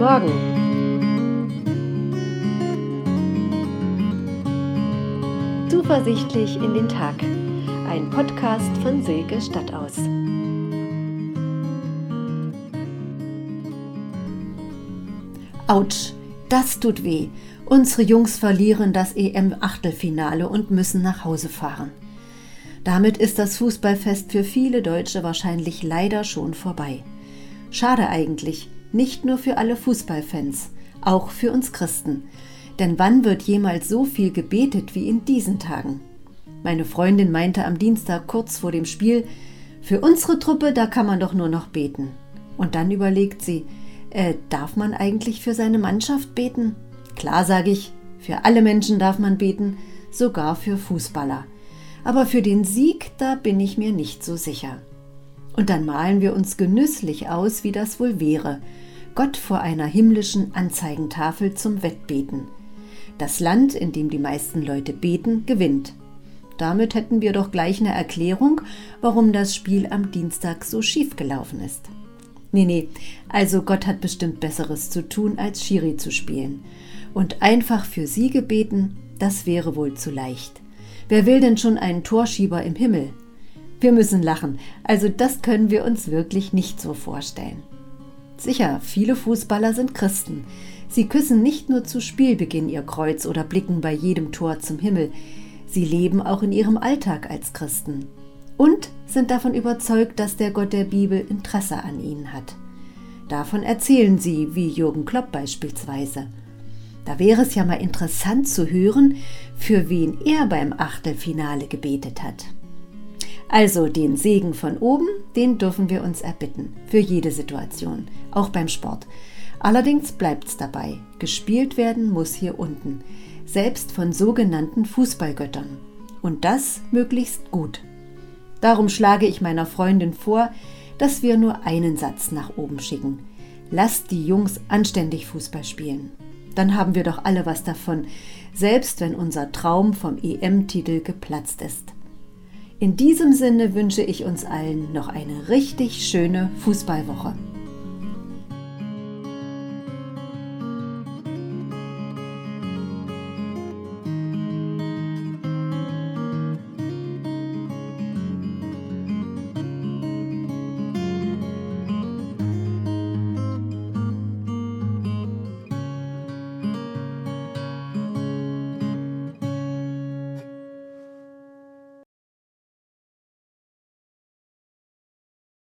Morgen. Zuversichtlich in den Tag. Ein Podcast von Silke Stadtaus. Autsch, das tut weh. Unsere Jungs verlieren das EM-Achtelfinale und müssen nach Hause fahren. Damit ist das Fußballfest für viele Deutsche wahrscheinlich leider schon vorbei. Schade eigentlich, nicht nur für alle Fußballfans, auch für uns Christen. Denn wann wird jemals so viel gebetet wie in diesen Tagen? Meine Freundin meinte am Dienstag kurz vor dem Spiel, für unsere Truppe, da kann man doch nur noch beten. Und dann überlegt sie, äh, darf man eigentlich für seine Mannschaft beten? Klar sage ich, für alle Menschen darf man beten, sogar für Fußballer. Aber für den Sieg, da bin ich mir nicht so sicher. Und dann malen wir uns genüsslich aus, wie das wohl wäre. Gott vor einer himmlischen Anzeigentafel zum Wettbeten. Das Land, in dem die meisten Leute beten, gewinnt. Damit hätten wir doch gleich eine Erklärung, warum das Spiel am Dienstag so schief gelaufen ist. Nee, nee, also Gott hat bestimmt Besseres zu tun, als Schiri zu spielen. Und einfach für Siege beten, das wäre wohl zu leicht. Wer will denn schon einen Torschieber im Himmel? Wir müssen lachen, also das können wir uns wirklich nicht so vorstellen. Sicher, viele Fußballer sind Christen. Sie küssen nicht nur zu Spielbeginn ihr Kreuz oder blicken bei jedem Tor zum Himmel, sie leben auch in ihrem Alltag als Christen und sind davon überzeugt, dass der Gott der Bibel Interesse an ihnen hat. Davon erzählen sie, wie Jürgen Klopp beispielsweise. Da wäre es ja mal interessant zu hören, für wen er beim Achtelfinale gebetet hat. Also den Segen von oben, den dürfen wir uns erbitten, für jede Situation, auch beim Sport. Allerdings bleibt's dabei, gespielt werden muss hier unten, selbst von sogenannten Fußballgöttern. Und das möglichst gut. Darum schlage ich meiner Freundin vor, dass wir nur einen Satz nach oben schicken. Lasst die Jungs anständig Fußball spielen. Dann haben wir doch alle was davon, selbst wenn unser Traum vom EM-Titel geplatzt ist. In diesem Sinne wünsche ich uns allen noch eine richtig schöne Fußballwoche.